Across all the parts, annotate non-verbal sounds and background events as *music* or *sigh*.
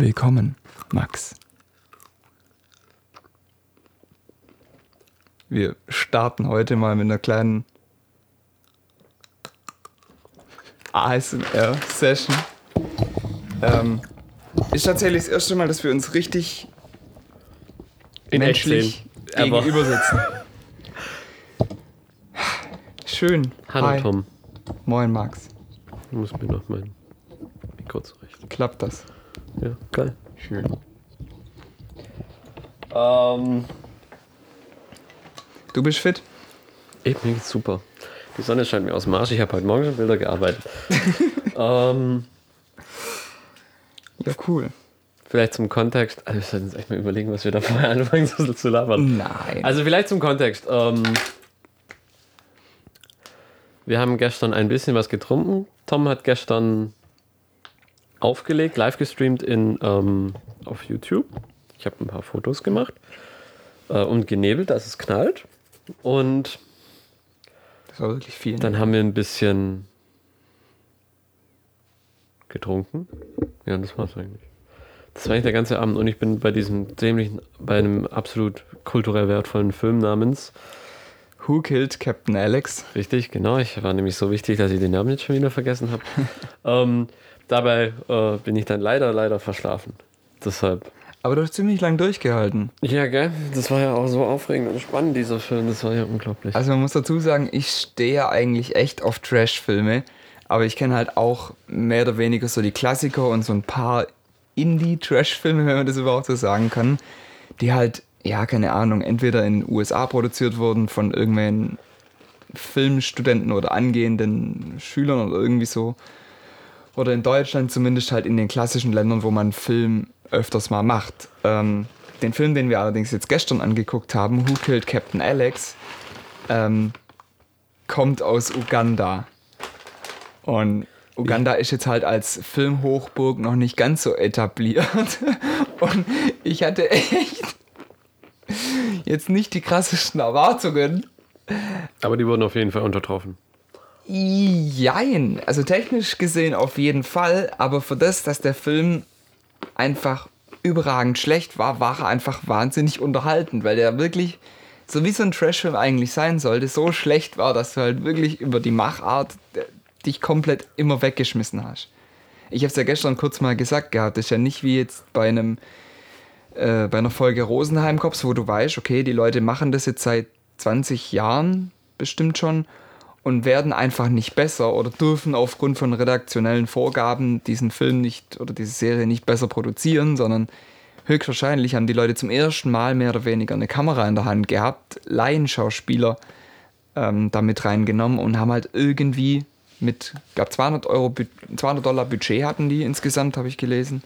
Willkommen, Max. Wir starten heute mal mit einer kleinen ASMR-Session. Ähm, ist tatsächlich das erste Mal, dass wir uns richtig In menschlich. Aber- gegenüber sitzen. Schön. Hallo Hi. Tom. Moin, Max. Ich muss mir noch mein Mikro zurecht. Klappt das? Ja, geil. Schön. Ähm, Du bist fit? ich mir geht's super. Die Sonne scheint mir aus dem Arsch. Ich habe heute Morgen schon Bilder gearbeitet. *laughs* ähm, Ja, cool. vielleicht zum Kontext. Also wir sollten uns echt mal überlegen, was wir da vorher anfangen so *laughs* zu labern. Nein. Also vielleicht zum Kontext. Ähm, wir haben gestern ein bisschen was getrunken. Tom hat gestern aufgelegt, live gestreamt in, ähm, auf YouTube. Ich habe ein paar Fotos gemacht äh, und genebelt, dass es knallt. Und das war wirklich viel. dann haben wir ein bisschen getrunken. Ja, das war's eigentlich. Das war eigentlich der ganze Abend und ich bin bei diesem dämlichen, bei einem absolut kulturell wertvollen Film namens Who killed Captain Alex? Richtig, genau. Ich war nämlich so wichtig, dass ich den Namen jetzt schon wieder vergessen habe. *laughs* ähm, dabei äh, bin ich dann leider, leider verschlafen. Deshalb. Aber du hast ziemlich lang durchgehalten. Ja, gell? Das war ja auch so aufregend und spannend, dieser Film. Das war ja unglaublich. Also man muss dazu sagen, ich stehe ja eigentlich echt auf Trash-Filme, aber ich kenne halt auch mehr oder weniger so die Klassiker und so ein paar Indie-Trash-Filme, wenn man das überhaupt so sagen kann, die halt, ja, keine Ahnung, entweder in den USA produziert wurden von irgendwelchen Filmstudenten oder angehenden Schülern oder irgendwie so. Oder in Deutschland zumindest halt in den klassischen Ländern, wo man Film öfters mal macht. Ähm, den Film, den wir allerdings jetzt gestern angeguckt haben, Who Killed Captain Alex, ähm, kommt aus Uganda. Und Uganda ist jetzt halt als Filmhochburg noch nicht ganz so etabliert. *laughs* Und ich hatte echt jetzt nicht die krassesten Erwartungen. Aber die wurden auf jeden Fall untertroffen. Jein. Also technisch gesehen auf jeden Fall, aber für das, dass der Film einfach überragend schlecht war, war er einfach wahnsinnig unterhaltend, weil der wirklich, so wie so ein Trashfilm eigentlich sein sollte, so schlecht war, dass du halt wirklich über die Machart dich komplett immer weggeschmissen hast. Ich habe es ja gestern kurz mal gesagt gehabt, das ist ja nicht wie jetzt bei einem äh, bei einer Folge Rosenheim Cops, wo du weißt, okay, die Leute machen das jetzt seit 20 Jahren bestimmt schon und werden einfach nicht besser oder dürfen aufgrund von redaktionellen Vorgaben diesen Film nicht oder diese Serie nicht besser produzieren, sondern höchstwahrscheinlich haben die Leute zum ersten Mal mehr oder weniger eine Kamera in der Hand gehabt, Laienschauspieler ähm, damit reingenommen und haben halt irgendwie mit, ich glaube 200 Euro, Bu- 200 Dollar Budget hatten die insgesamt, habe ich gelesen.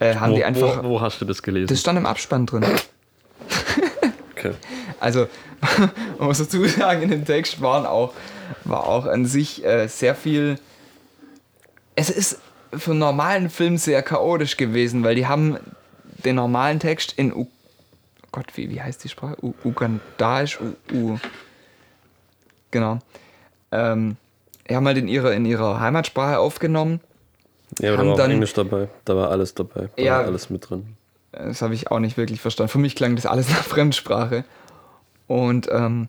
Äh, haben Wo, die einfach, wo, wo hast du das gelesen? das stand im Abspann drin. *laughs* okay. Also, *laughs* man muss dazu sagen, in dem Text waren auch, war auch an sich äh, sehr viel. Es ist für einen normalen Film sehr chaotisch gewesen, weil die haben den normalen Text in U Gott, wie, wie heißt die Sprache? U Ugandaisch? U, U genau. Ähm, die haben halt in ihrer, in ihrer Heimatsprache aufgenommen. Ja, aber da war dann- Englisch dabei. Da war alles dabei. Da Ja. war alles mit drin. Das habe ich auch nicht wirklich verstanden. Für mich klang das alles *laughs* nach Fremdsprache. Und ähm,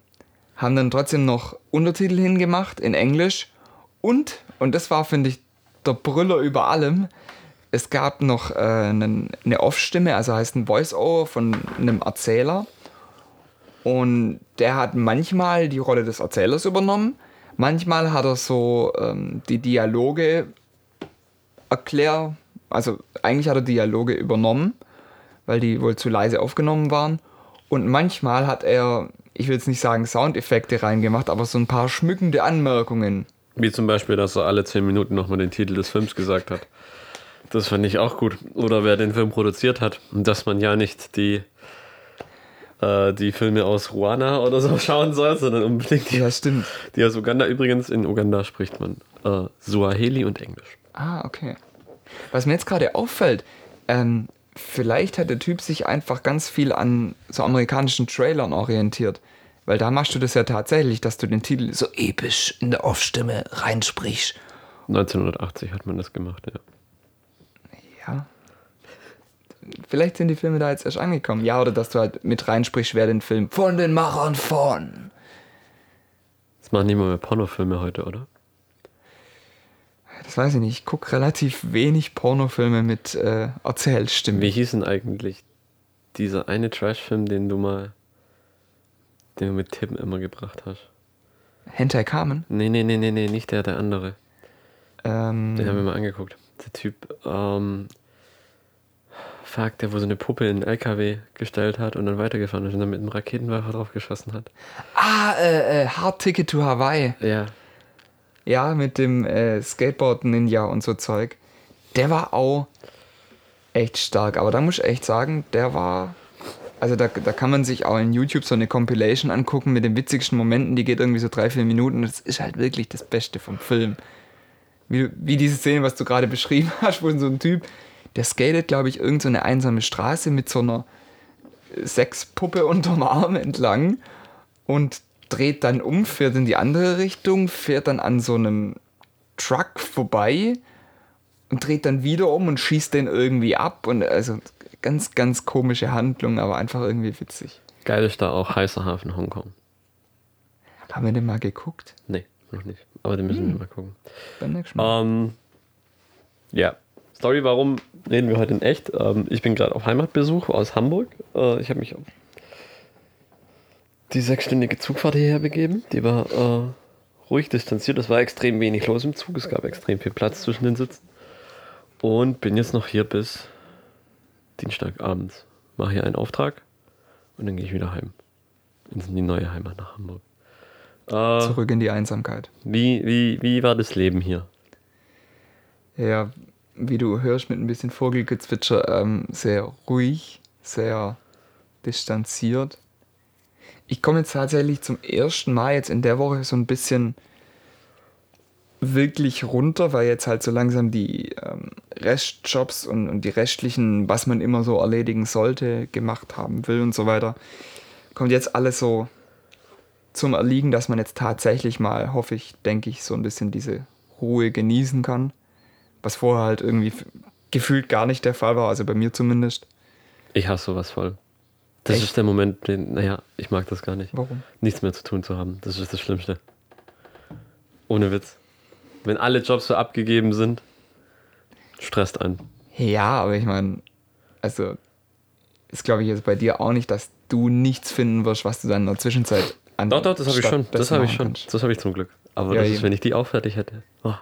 haben dann trotzdem noch Untertitel hingemacht in Englisch. Und, und das war, finde ich, der Brüller über allem, es gab noch äh, eine Off-Stimme, also heißt ein Voice-Over von einem Erzähler. Und der hat manchmal die Rolle des Erzählers übernommen. Manchmal hat er so ähm, die Dialoge erklär, also eigentlich hat er Dialoge übernommen, weil die wohl zu leise aufgenommen waren. Und manchmal hat er, ich will jetzt nicht sagen Soundeffekte reingemacht, aber so ein paar schmückende Anmerkungen. Wie zum Beispiel, dass er alle 10 Minuten nochmal den Titel des Films gesagt hat. Das fand ich auch gut. Oder wer den Film produziert hat. Und dass man ja nicht die, äh, die Filme aus Ruanda oder so *laughs* schauen soll, sondern unbedingt die, Ja, stimmt. die aus Uganda. Übrigens, in Uganda spricht man äh, Suaheli und Englisch. Ah, okay. Was mir jetzt gerade auffällt, ähm, vielleicht hat der Typ sich einfach ganz viel an so amerikanischen Trailern orientiert. Weil da machst du das ja tatsächlich, dass du den Titel so episch in der Off-Stimme reinsprichst. 1980 hat man das gemacht, ja. Ja. vielleicht sind die Filme da jetzt erst angekommen. Ja, oder dass du halt mit reinsprichst, wer den Film von den Machern von. Das machen nicht mal mehr Pornofilme heute, oder? Das weiß ich nicht. Ich gucke relativ wenig Pornofilme mit äh, Erzählstimmen. Wie hieß denn eigentlich dieser eine Trash-Film, den du mal, den du mit Tim immer gebracht hast? Hentai Carmen? Nee, nee, nee, nee, nee, nicht der, der andere. Ähm, Den haben wir mal angeguckt. Der Typ, ähm, fuck, der wo so eine Puppe in den LKW gestellt hat und dann weitergefahren ist und dann mit einem Raketenwerfer drauf geschossen hat. ah, äh, äh, Hard Ticket to Hawaii. Ja, Ja, mit dem äh, Skateboard-Ninja und so Zeug. Der war auch echt stark. Aber da muss ich echt sagen, der war. Also da, da kann man sich auch in YouTube so eine Compilation angucken mit den witzigsten Momenten. Die geht irgendwie so drei, vier Minuten. Das ist halt wirklich das Beste vom Film. Wie, wie diese Szene, was du gerade *laughs* beschrieben hast, wo so ein Typ, der skatet, glaube ich, irgend so eine einsame Straße mit so einer Sexpuppe unterm Arm entlang und dreht dann um, fährt in die andere Richtung, fährt dann an so einem Truck vorbei und dreht dann wieder um und schießt den irgendwie ab. Und also ganz, ganz komische Handlung, aber einfach irgendwie witzig. geil ist da auch Heißer Hafen Hongkong. Haben wir den mal geguckt? Nee, noch nicht. Aber den müssen wir mal gucken. Beim nächsten Mal. Ähm, ja. Story, warum reden wir heute in echt? Ähm, ich bin gerade auf Heimatbesuch aus Hamburg. Äh, ich habe mich auf die sechsstündige Zugfahrt hierher begeben. Die war äh, ruhig distanziert. Es war extrem wenig los im Zug. Es gab extrem viel Platz zwischen den Sitzen. Und bin jetzt noch hier bis Dienstagabends. Mache hier einen Auftrag und dann gehe ich wieder heim. In die neue Heimat nach Hamburg. Äh, Zurück in die Einsamkeit. wie, wie, wie war das Leben hier? Ja, wie du hörst mit ein bisschen Vogelgezwitscher, ähm, sehr ruhig, sehr distanziert. Ich komme jetzt tatsächlich zum ersten Mal jetzt in der Woche so ein bisschen wirklich runter, weil jetzt halt so langsam die ähm, Restjobs und, und die restlichen, was man immer so erledigen sollte, gemacht haben will und so weiter, kommt jetzt alles so zum Erliegen, dass man jetzt tatsächlich mal, hoffe ich, denke ich, so ein bisschen diese Ruhe genießen kann. Was vorher halt irgendwie gefühlt gar nicht der Fall war, also bei mir zumindest. Ich hasse sowas voll. Das Echt? ist der Moment, den, naja, ich mag das gar nicht. Warum? Nichts mehr zu tun zu haben. Das ist das Schlimmste. Ohne Witz. Wenn alle Jobs so abgegeben sind, stresst einen. Ja, aber ich meine, also ist glaube ich jetzt bei dir auch nicht, dass du nichts finden wirst, was du dann in der Zwischenzeit an Doch, doch, das habe ich schon. Das habe ich schon. kannst. Das habe ich zum Glück. Aber Ja, das ist, wenn ich die auch fertig hätte. Oh.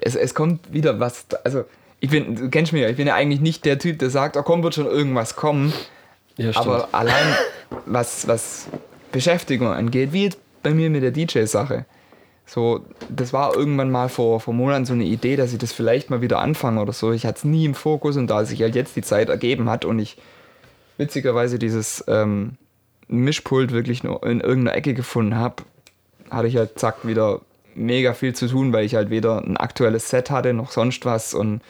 Es, es kommt wieder was, also ich bin, du kennst mich ja, ich bin ja eigentlich nicht der Typ, der sagt, oh komm, wird schon irgendwas kommen. Ja. Aber allein was, was Beschäftigung angeht, wie jetzt bei mir mit der DJ-Sache. So, das war irgendwann mal vor, vor Monaten so eine Idee, dass ich das vielleicht mal wieder anfange oder so. Ich hatte es nie im Fokus und da sich halt jetzt die Zeit ergeben hat und ich witzigerweise dieses ähm, Mischpult wirklich nur in irgendeiner Ecke gefunden habe, hatte ich halt zack wieder mega viel zu tun, weil ich halt weder ein aktuelles Set hatte noch sonst was und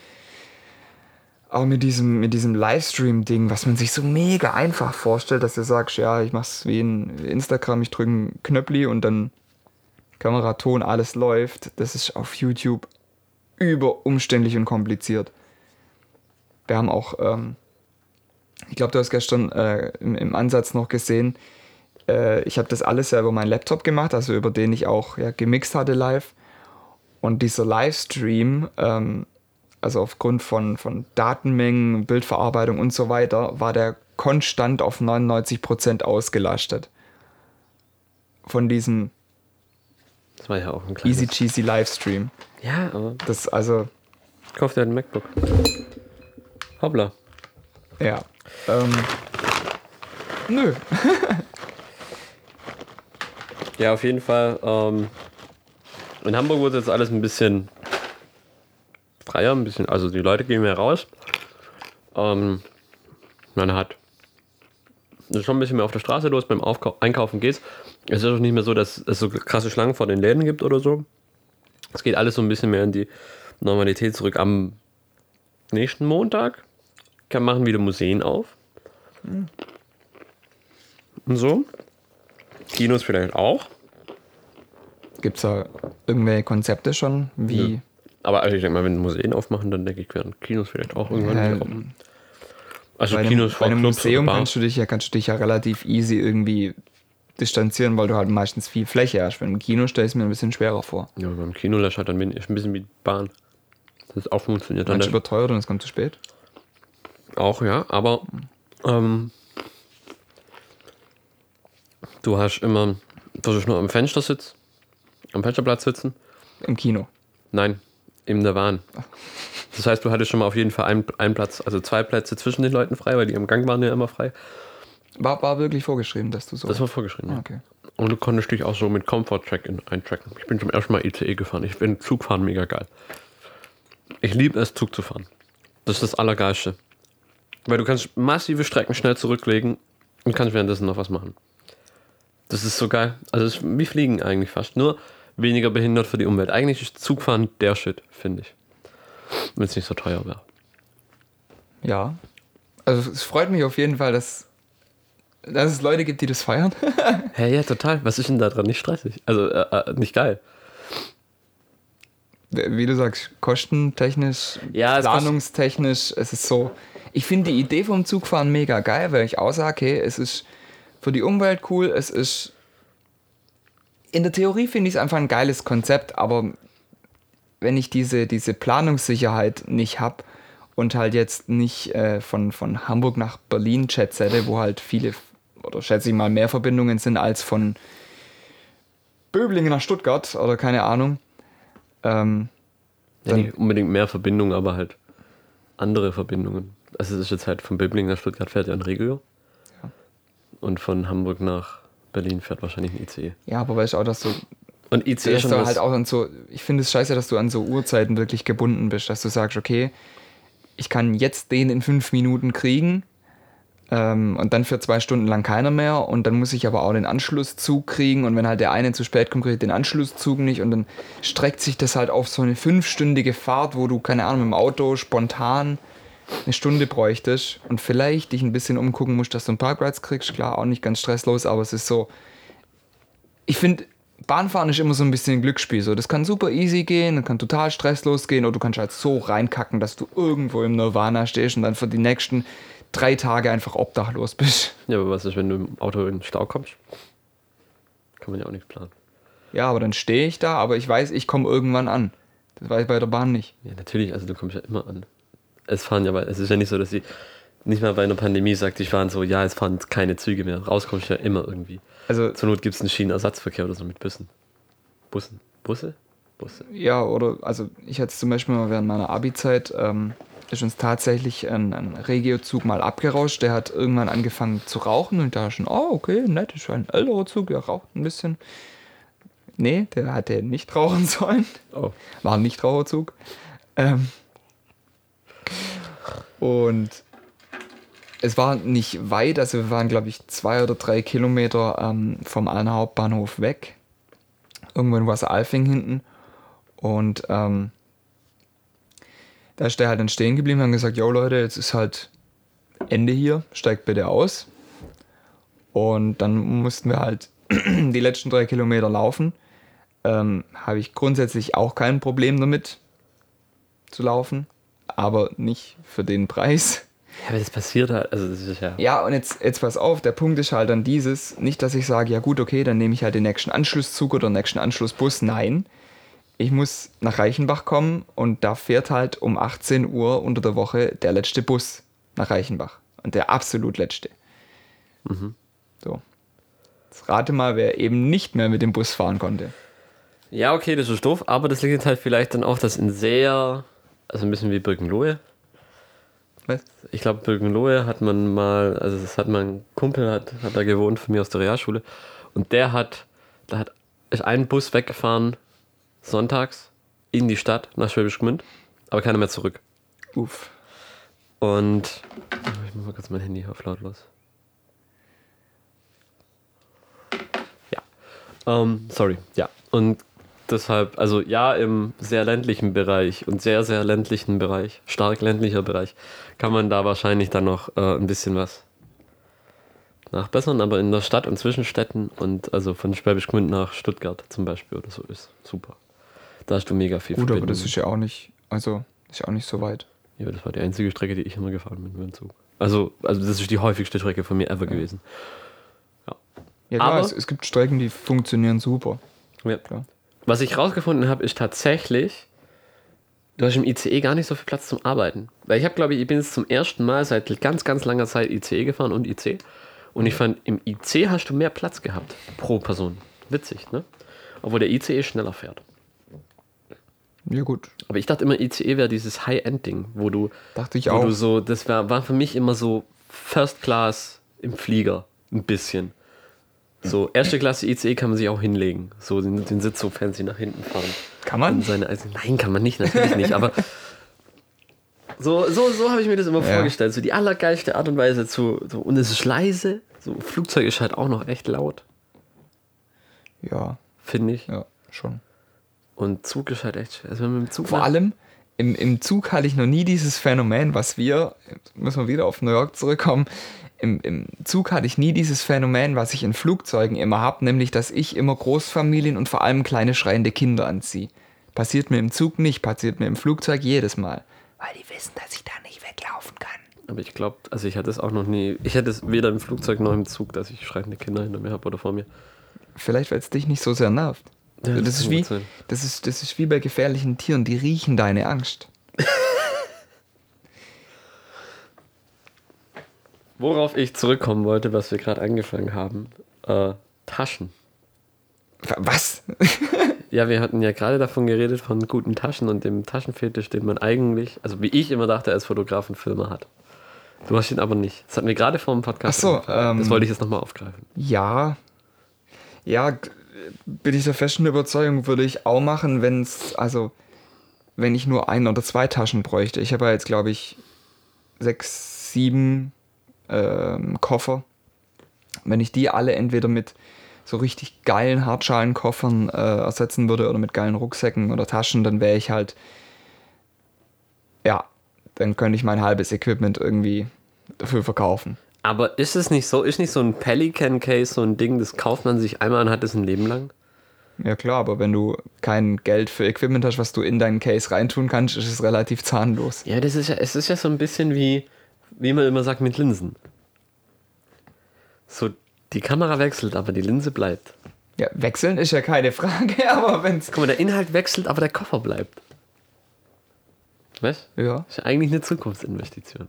auch mit diesem, mit diesem Livestream-Ding, was man sich so mega einfach vorstellt, dass du sagst, ja, ich mach's wie in Instagram, ich drücke einen Knöppli und dann Kamera, Ton, alles läuft. Das ist auf YouTube über umständlich und kompliziert. Wir haben auch, ähm, ich glaube, du hast gestern äh, im, im Ansatz noch gesehen, äh, ich habe das alles ja über meinen Laptop gemacht, also über den ich auch ja, gemixt hatte live. Und dieser Livestream, ähm, also aufgrund von, von Datenmengen, Bildverarbeitung und so weiter, war der konstant auf 99% ausgelastet. Von diesem Das war ja auch ein kleines... easy cheesy Livestream. Ja, aber Das also, kauf dir ein MacBook. Hoppla. ja. Ähm, nö. Ja, auf jeden Fall. Ähm, in Hamburg wurde jetzt alles ein bisschen freier, ein bisschen, also die Leute gehen mehr raus. Ähm, man hat schon ein bisschen mehr auf der Straße los, beim Aufkau Einkaufen geht's. Es ist auch nicht mehr so, dass es so krasse Schlangen vor den Läden gibt oder so. Es geht alles so ein bisschen mehr in die Normalität zurück. Am nächsten Montag kann machen wieder Museen auf. Und so. Kinos vielleicht auch. Gibt es da irgendwelche Konzepte schon? Wie? Nö. Aber also ich denke mal, wenn Museen aufmachen, dann denke ich, werden Kinos vielleicht auch irgendwann kommen. Ähm, Also bei einem, Kinos bei vor einem Clubs Museum kannst du dich ja kannst du dich ja relativ easy irgendwie distanzieren, weil du halt meistens viel Fläche hast. Beim Kino stelle ich es mir ein bisschen schwerer vor. Ja, beim Kino lässt halt dann wenig, ist ein bisschen wie Bahn. Das auch funktioniert dann nicht. überteuert und es kommt zu spät. Auch, ja, aber ähm, du hast immer, du hast nur am Fenstersitz, am Fensterplatz sitzen. Im Kino. Nein, in der Bahn. Das heißt, du hattest schon mal auf jeden Fall einen, einen Platz, also zwei Plätze zwischen den Leuten frei, weil die im Gang waren ja immer frei. War, war wirklich vorgeschrieben, dass du so. Das war vorgeschrieben. Ah, ja. okay. Und du konntest dich auch so mit Comfort-Track in- eintracken. Ich bin zum ersten Mal ICE gefahren. Ich finde Zugfahren mega geil. Ich liebe es, Zug zu fahren. Das ist das Allergeilste. Weil du kannst massive Strecken schnell zurücklegen und kannst währenddessen noch was machen. Das ist so geil. Also es ist wie Fliegen eigentlich fast. Nur weniger behindert für die Umwelt. Eigentlich ist Zugfahren der Shit, finde ich. Wenn es nicht so teuer wäre. Ja. Also es freut mich auf jeden Fall, dass, dass es Leute gibt, die das feiern. *laughs* Hä, ja, total. Was ist denn da dran? Nicht stressig. Also äh, äh, nicht geil. Wie du sagst, kostentechnisch, Ja, es planungstechnisch, es ist so. Ich finde die Idee vom Zugfahren mega geil, weil ich auch sage, okay, es ist für die Umwelt cool, es ist. In der Theorie finde ich es einfach ein geiles Konzept, aber wenn ich diese, diese Planungssicherheit nicht habe und halt jetzt nicht äh, von, von Hamburg nach Berlin Jet hätte, wo halt viele oder schätze ich mal mehr Verbindungen sind als von Böblingen nach Stuttgart oder keine Ahnung. Ähm, Ja, nicht unbedingt mehr Verbindungen, aber halt andere Verbindungen. Also es ist jetzt halt von Böblingen nach Stuttgart fährt ja ein Regio. Ja. Und von Hamburg nach Berlin fährt wahrscheinlich ein ICE. ja, aber weißt du auch, dass du Und ICE schon halt auch an so, ich finde es scheiße, dass du an so Uhrzeiten wirklich gebunden bist, dass du sagst, okay, ich kann jetzt den in fünf Minuten kriegen ähm, und dann für zwei Stunden lang keiner mehr und dann muss ich aber auch den Anschlusszug kriegen und wenn halt der eine zu spät kommt, kriege ich den Anschlusszug nicht und dann streckt sich das halt auf so eine fünfstündige Fahrt, wo du, keine Ahnung, mit dem Auto spontan eine Stunde bräuchtest und vielleicht dich ein bisschen umgucken musst, dass du einen Parkplatz kriegst, klar, auch nicht ganz stresslos, aber es ist so, ich finde, Bahnfahren ist immer so ein bisschen ein Glücksspiel. So, das kann super easy gehen, das kann total stresslos gehen, oder du kannst halt so reinkacken, dass du irgendwo im Nirvana stehst und dann für die nächsten drei Tage einfach obdachlos bist. Ja, aber was ist, wenn du im Auto in den Stau kommst? Kann man ja auch nicht planen. Ja, aber dann stehe ich da, aber ich weiß, ich komme irgendwann an. Das weiß ich bei der Bahn nicht. Ja, natürlich, also du kommst ja immer an. Es fahren ja, aber es ist ja nicht so, dass sie nicht mal bei einer Pandemie sagt, die fahren so, ja, es fahren keine Züge mehr. Rauskommst du ja immer irgendwie. Also, Zur Not gibt es einen Schienenersatzverkehr oder so mit Bussen. Bussen? Busse? Busse. ja, oder, also ich hatte zum Beispiel mal während meiner Abi-Zeit, ähm, ist uns tatsächlich ein, ein Regiozug mal abgerauscht. Der hat irgendwann angefangen zu rauchen und da schon, oh, okay, nett, ist ein älterer Zug, der raucht ein bisschen. Nee, der hatte nicht rauchen *laughs* sollen. Oh. War ein Nichtraucherzug. Ähm, und es war nicht weit, also wir waren, glaube ich, zwei oder drei Kilometer ähm, vom Alner Hauptbahnhof weg. Irgendwo in Wasseralfing hinten. Und ähm, da ist der halt dann stehen geblieben und gesagt, yo Leute, jetzt ist halt Ende hier, steigt bitte aus. Und dann mussten wir halt *clears throat* die letzten drei Kilometer laufen. Ähm, Habe ich grundsätzlich auch kein Problem damit zu laufen, aber nicht für den Preis. Ja, aber das passiert halt, also das ist ja. Ja, und jetzt, jetzt pass auf, der Punkt ist halt dann dieses, nicht, dass ich sage, ja gut, okay, dann nehme ich halt den nächsten Anschlusszug oder den nächsten Anschlussbus. Nein, ich muss nach Reichenbach kommen und da fährt halt um 18 Uhr unter der Woche der letzte Bus nach Reichenbach. Und der absolut letzte. So. Jetzt rate mal, wer eben nicht mehr mit dem Bus fahren konnte. Ja, okay, das ist doof, aber das liegt jetzt halt vielleicht dann auch, dass in sehr, also ein bisschen wie Birkenlohe. Was? Ich glaube, Birkenlohe hat man mal, also das hat mein Kumpel, hat, hat da gewohnt von mir aus der Realschule. Und der hat, da hat, ist ein Bus weggefahren, sonntags, in die Stadt, nach Schwäbisch Gmünd, aber keiner mehr zurück. Uff. Und ich mach mal kurz mein Handy auf lautlos. Ja. Ähm, sorry, ja. Und deshalb, also ja, im sehr ländlichen Bereich und sehr, sehr ländlichen Bereich, stark ländlicher Bereich, kann man da wahrscheinlich dann noch äh, ein bisschen was nachbessern, aber in der Stadt und Zwischenstädten und also von Schwäbisch Gmünd nach Stuttgart zum Beispiel oder so ist super. Da hast du mega viel Gut, aber das Verbindung. ist ja auch nicht, also ist ja auch nicht so weit. Ja, das war die einzige Strecke, die ich immer gefahren bin mit dem Zug. Also, also das ist die häufigste Strecke von mir ever gewesen. Ja, klar, Aber- es, es gibt Strecken, die funktionieren super. Ja. Klar. Was ich rausgefunden habe, ist tatsächlich, du hast im ICE gar nicht so viel Platz zum Arbeiten. Weil ich habe, glaube ich, ich bin jetzt zum ersten Mal seit ganz, ganz langer Zeit ICE gefahren und IC. Und ich fand, im IC hast du mehr Platz gehabt pro Person. Witzig, ne? Obwohl der ICE schneller fährt. Ja, gut. Aber ich dachte immer, ICE wäre dieses High-End-Ding, wo du, Dachte ich wo auch. du so, das war, war für mich immer so First Class im Flieger. Ein bisschen. So, erste Klasse ICE kann man sich auch hinlegen. So den, den Sitz so fancy nach hinten fahren. Kann man? seine. Nein, kann man nicht, natürlich nicht. Aber so, so, so habe ich mir das immer Ja. vorgestellt. So die allergeilste Art und Weise zu. So, und es ist leise. So, Flugzeug ist halt auch noch echt laut, Ja, finde ich. ja, schon. Und Zug ist halt echt. Also mit dem Zug Vor allem im, im Zug hatte ich noch nie dieses Phänomen, was wir, jetzt müssen wir wieder auf New York zurückkommen, im, im Zug hatte ich nie dieses Phänomen, was ich in Flugzeugen immer habe, nämlich dass ich immer Großfamilien und vor allem kleine schreiende Kinder anziehe. Passiert mir im Zug nicht, passiert mir im Flugzeug jedes Mal. Weil die wissen, dass ich da nicht weglaufen kann. Aber ich glaube, also ich hatte es auch noch nie. Ich hatte es weder im Flugzeug noch im Zug, dass ich schreiende Kinder hinter mir habe oder vor mir. Vielleicht, weil es dich nicht so sehr nervt. Ja, das, das ist wie, das, ist, das ist wie bei gefährlichen Tieren, die riechen deine Angst. Worauf ich zurückkommen wollte, was wir gerade angefangen haben: äh, Taschen. Was? *laughs* Ja, wir hatten ja gerade davon geredet, von guten Taschen und dem Taschenfetisch, den man eigentlich, also wie ich immer dachte, als Fotograf und Filmer hat. Du hast ihn aber nicht. Das hatten wir gerade vor dem Podcast. Ach so, angefangen. das ähm, wollte ich jetzt nochmal aufgreifen. Ja. Ja, bin ich der festen Überzeugung, würde ich auch machen, wenn es, also, wenn ich nur ein oder zwei Taschen bräuchte. Ich habe ja jetzt, glaube ich, sechs, sieben ähm, Koffer. Wenn ich die alle entweder mit so richtig geilen Hartschalenkoffern äh, ersetzen würde oder mit geilen Rucksäcken oder Taschen, dann wäre ich halt, ja, dann könnte ich mein halbes Equipment irgendwie dafür verkaufen. Aber ist es nicht so, ist nicht so ein Pelican Case so ein Ding, das kauft man sich einmal und hat es ein Leben lang? Ja klar, aber wenn du kein Geld für Equipment hast, was du in deinen Case reintun kannst, ist es relativ zahnlos. Ja, das ist ja, es ist ja so ein bisschen wie, wie man immer sagt, mit Linsen. So, die Kamera wechselt, aber die Linse bleibt. Ja, wechseln ist ja keine Frage, *laughs* aber wenn's. Guck mal, der Inhalt wechselt, aber der Koffer bleibt. Weißt Ja. Ist ja eigentlich eine Zukunftsinvestition.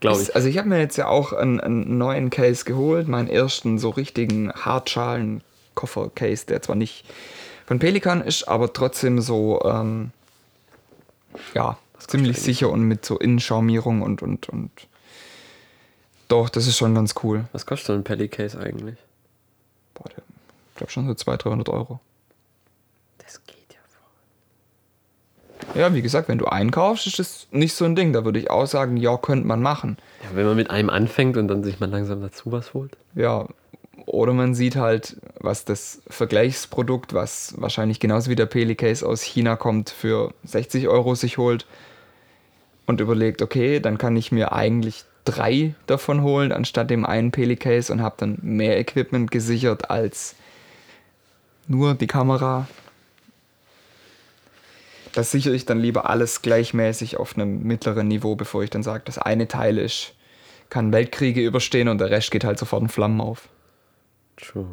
Glaube ich. Also ich habe mir jetzt ja auch einen, einen neuen Case geholt, meinen ersten so richtigen Hartschalen-Koffer-Case, der zwar nicht von Pelikan ist, aber trotzdem so, ähm, ja, ziemlich eigentlich? sicher und mit so Innenschaumierung und, und, und. Doch, das ist schon ganz cool. Was kostet so ein Pelly Case eigentlich? Boah, der, ich glaube schon so 200, 300 Euro. Das geht ja voll. Ja, wie gesagt, wenn du einkaufst, ist das nicht so ein Ding. Da würde ich auch sagen, ja, könnte man machen. Ja, wenn man mit einem anfängt und dann sich mal langsam dazu was holt. Ja, oder man sieht halt, was das Vergleichsprodukt, was wahrscheinlich genauso wie der Peli-Case aus China kommt, für 60 Euro sich holt und überlegt, okay, dann kann ich mir eigentlich drei davon holen, anstatt dem einen Peli-Case und habe dann mehr Equipment gesichert als nur die Kamera. Das sichere ich dann lieber alles gleichmäßig auf einem mittleren Niveau, bevor ich dann sage, das eine Teil ist, kann Weltkriege überstehen und der Rest geht halt sofort in Flammen auf. True.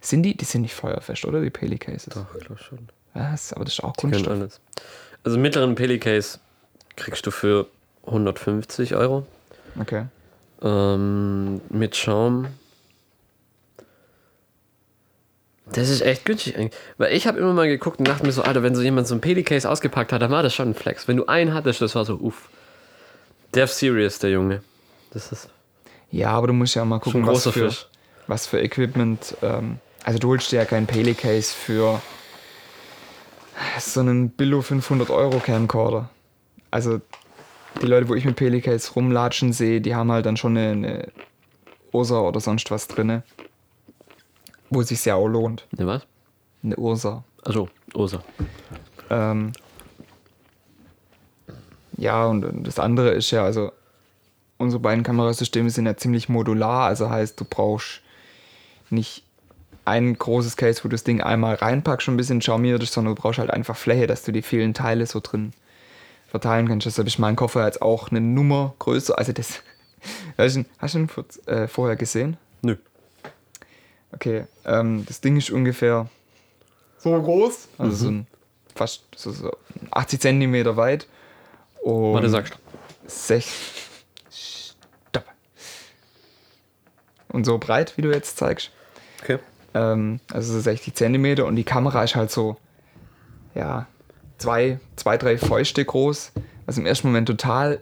Sind die, die sind nicht feuerfest, oder? Die Peli Cases. Doch, ich glaube schon. Was? Aber das ist auch Die können Kunststoff. alles. Also mittleren Pelly Case kriegst du für 150 Euro. Okay. Ähm, mit Schaum. Das ist echt günstig eigentlich. Weil ich habe immer mal geguckt und dachte mir so, Alter, wenn so jemand so ein Peli-Case ausgepackt hat, dann war das schon ein Flex. Wenn du einen hattest, das war so, uff. Dev Serious, der Junge. Das ist Ja, aber du musst ja mal schon gucken, was für, Fisch. Was für Equipment. Ähm, also du holst dir ja kein Peli Case für so einen Billo 500 Euro Camcorder. Also die Leute, wo ich mit Peli Case rumlatschen sehe, die haben halt dann schon eine, eine Ursa oder sonst was drinne. Wo es sich ja auch lohnt. Ne, was? Eine Ursa. Also, Osa. Ähm, ja, und und das andere ist ja, also unsere beiden Kamerasysteme sind ja ziemlich modular, also heißt, du brauchst nicht ein großes Case, wo du das Ding einmal reinpackst und ein bisschen charmiert ist, sondern du brauchst halt einfach Fläche, dass du die vielen Teile so drin verteilen kannst. Deshalb ist mein Koffer jetzt auch eine Nummer größer, also das *laughs* Hast du ihn, hast du ihn vor- äh, vorher gesehen? Nö. Okay, ähm, das Ding ist ungefähr so groß, also so ein fast so, so 80 Zentimeter weit. Und Warte, sagst sech, Stopp. Und so breit, wie du jetzt zeigst. Okay. Ähm, also so 60 Zentimeter und die Kamera ist halt so, ja, zwei, zwei, drei Fäuste groß, was im ersten Moment total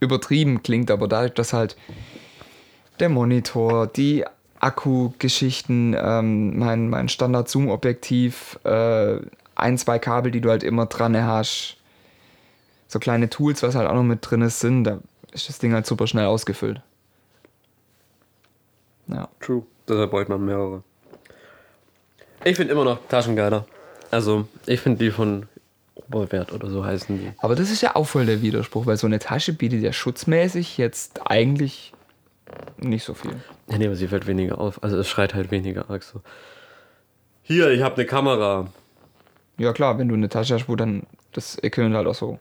übertrieben klingt, aber dadurch, dass halt der Monitor, die Akkugeschichten, ähm, mein, mein Standard-Zoom-Objektiv, äh, ein, zwei Kabel, die du halt immer dran hast, so kleine Tools, was halt auch noch mit drin ist, sind, da ist das Ding halt super schnell ausgefüllt. Ja. True. Deshalb bräuchte man mehrere. Ich finde immer noch Taschen geiler. Also, ich finde die von Oberwert oder so heißen die. Aber das ist ja auch voll der Widerspruch, weil so eine Tasche bietet ja schutzmäßig jetzt eigentlich nicht so viel. Ja, nee, aber sie fällt weniger auf. Also, es schreit halt weniger arg so. Hier, ich habe eine Kamera. Ja klar, wenn du eine Tasche hast, wo dann das Equipment halt auch so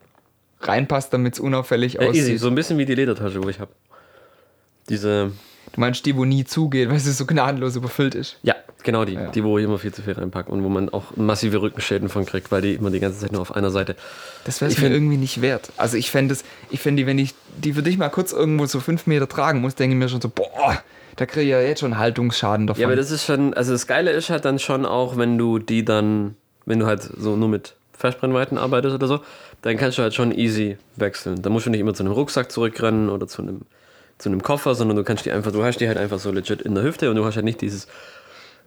reinpasst, damit es unauffällig Ja, easy, aussieht. so ein bisschen wie die Ledertasche, wo ich habe. Diese. Du meinst die, wo nie zugeht, weil sie so gnadenlos überfüllt ist. Ja, genau die. Ja. Die, wo ich immer viel zu viel reinpacke und wo man auch massive Rückenschäden von kriegt, weil die immer die ganze Zeit nur auf einer Seite. Das wäre es mir irgendwie nicht wert. Also ich fände es, ich fände die, wenn ich die für dich mal kurz irgendwo so fünf Meter tragen muss, denke ich mir schon so, boah, da kriege ich ja jetzt schon Haltungsschaden davon. Ja, aber das ist schon, also das Geile ist halt dann schon auch, wenn du die dann, wenn du halt so nur mit Festbrennweiten arbeitest oder so, dann kannst du halt schon easy wechseln. Da musst du nicht immer zu einem Rucksack zurückrennen oder zu einem, zu einem Koffer, sondern du kannst die einfach, du hast die halt einfach so legit in der Hüfte und du hast halt nicht dieses